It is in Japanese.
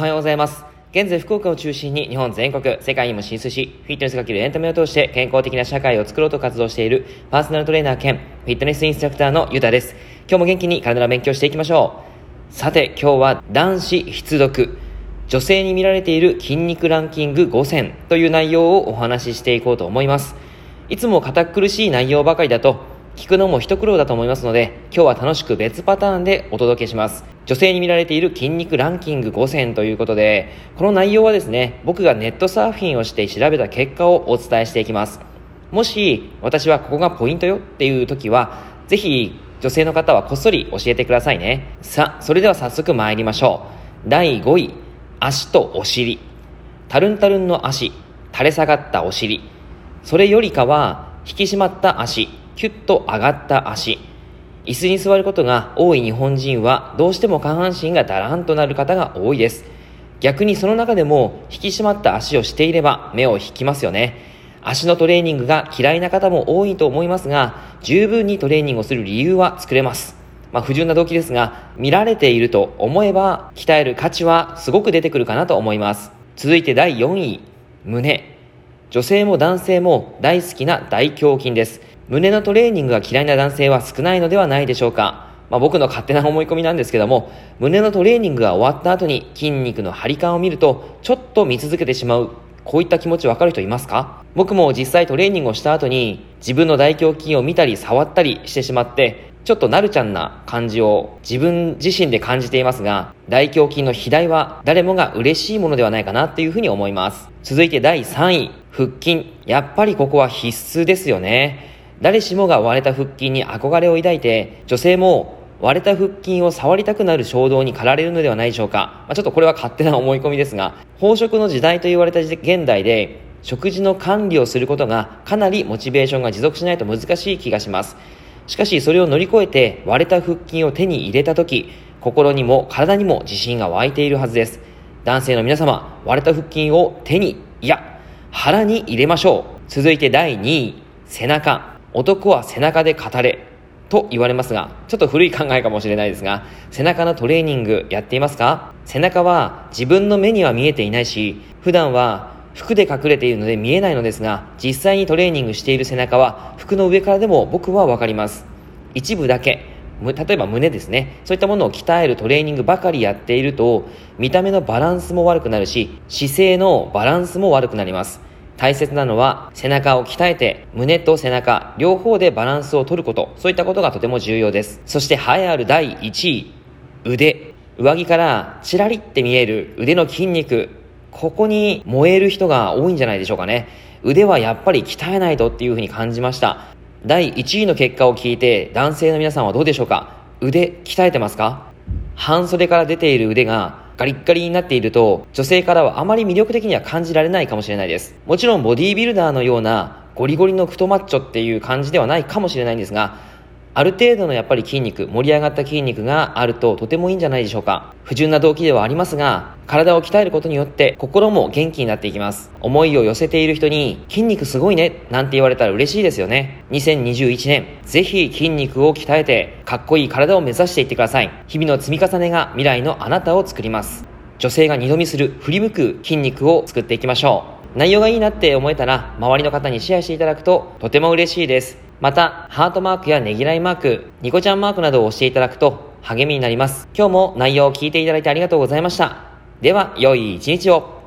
はようございます。現在福岡を中心に日本全国、世界にも進出し、フィットネスかけるエンタメを通して健康的な社会を作ろうと活動しているパーソナルトレーナー兼フィットネスインストラクターのゆたです。今日も元気に体の勉強していきましょう。さて、今日は男子必読。女性に見られている筋肉ランキング5選という内容をお話ししていこうと思います。いつも堅苦しい内容ばかりだと聞くのも一苦労だと思いますので、今日は楽しく別パターンでお届けします。女性に見られている筋肉ランキング5選ということで、この内容はですね、僕がネットサーフィンをして調べた結果をお伝えしていきます。もし、私はここがポイントよっていう時は、ぜひ、女性の方はこっそり教えてくださいね。さあ、それでは早速参りましょう。第5位、足とお尻。タルンタルンの足、垂れ下がったお尻。それよりかは、引き締まった足、キュッと上がった足。椅子に座ることが多い日本人はどうしても下半身がだらんとなる方が多いです。逆にその中でも引き締まった足をしていれば目を引きますよね。足のトレーニングが嫌いな方も多いと思いますが、十分にトレーニングをする理由は作れます。まあ、不純な動機ですが、見られていると思えば、鍛える価値はすごく出てくるかなと思います。続いて第4位、胸。女性も男性も大好きな大胸筋です。胸のトレーニングが嫌いな男性は少ないのではないでしょうか。まあ、僕の勝手な思い込みなんですけども、胸のトレーニングが終わった後に筋肉の張り感を見ると、ちょっと見続けてしまう。こういった気持ちわかる人いますか？僕も実際トレーニングをした後に、自分の大胸筋を見たり触ったりしてしまって、ちょっとなるちゃんな感じを自分自身で感じていますが、大胸筋の肥大は誰もが嬉しいものではないかなっていうふうに思います。続いて第3位、腹筋。やっぱりここは必須ですよね。誰しもが割れた腹筋に憧れを抱いて、女性も割れた腹筋を触りたくなる衝動に駆られるのではないでしょうか。まあ、ちょっとこれは勝手な思い込みですが、飽食の時代と言われた現代で、食事の管理をすることがかなりモチベーションが持続しないと難しい気がします。しかしそれを乗り越えて割れた腹筋を手に入れた時、心にも体にも自信が湧いているはずです。男性の皆様、割れた腹筋を手に、いや、腹に入れましょう。続いて第2位、背中。男は背中で語れと言われますが、ちょっと古い考えかもしれないですが、背中のトレーニングやっていますか？背中は自分の目には見えていないし、普段は服で隠れているので見えないのですが、実際にトレーニングしている背中は服の上からでも僕はわかります。一部だけ、例えば胸ですね。そういったものを鍛えるトレーニングばかりやっていると、見た目のバランスも悪くなるし、姿勢のバランスも悪くなります。大切なのは背中を鍛えて胸と背中両方でバランスを取ることそういったことがとても重要ですそして栄えある第1位腕上着からチラリって見える腕の筋肉ここに燃える人が多いんじゃないでしょうかね。腕はやっぱり鍛えないとっていうふうに感じました。第1位の結果を聞いて男性の皆さんはどうでしょうか？腕鍛えてますか？半袖から出ている腕がガリッガリになっていると、女性からはあまり魅力的には感じられないかもしれないです。もちろんボディービルダーのようなゴリゴリの太マッチョっていう感じではないかもしれないんですが、ある程度のやっぱり筋肉、盛り上がった筋肉があるととてもいいんじゃないでしょうか。不純な動機ではありますが、体を鍛えることによって心も元気になっていきます。思いを寄せている人に筋肉すごいねなんて言われたら嬉しいですよね。2021年、ぜひ筋肉を鍛えてかっこいい体を目指していってください。日々の積み重ねが未来のあなたを作ります。女性が二度見する振り向く筋肉を作っていきましょう。内容がいいなって思えたら周りの方にシェアしていただくととても嬉しいです。また、ハートマークやねぎらいマーク、ニコちゃんマークなどを押していただくと励みになります。今日も内容を聞いていただいてありがとうございました。では、良い一日を。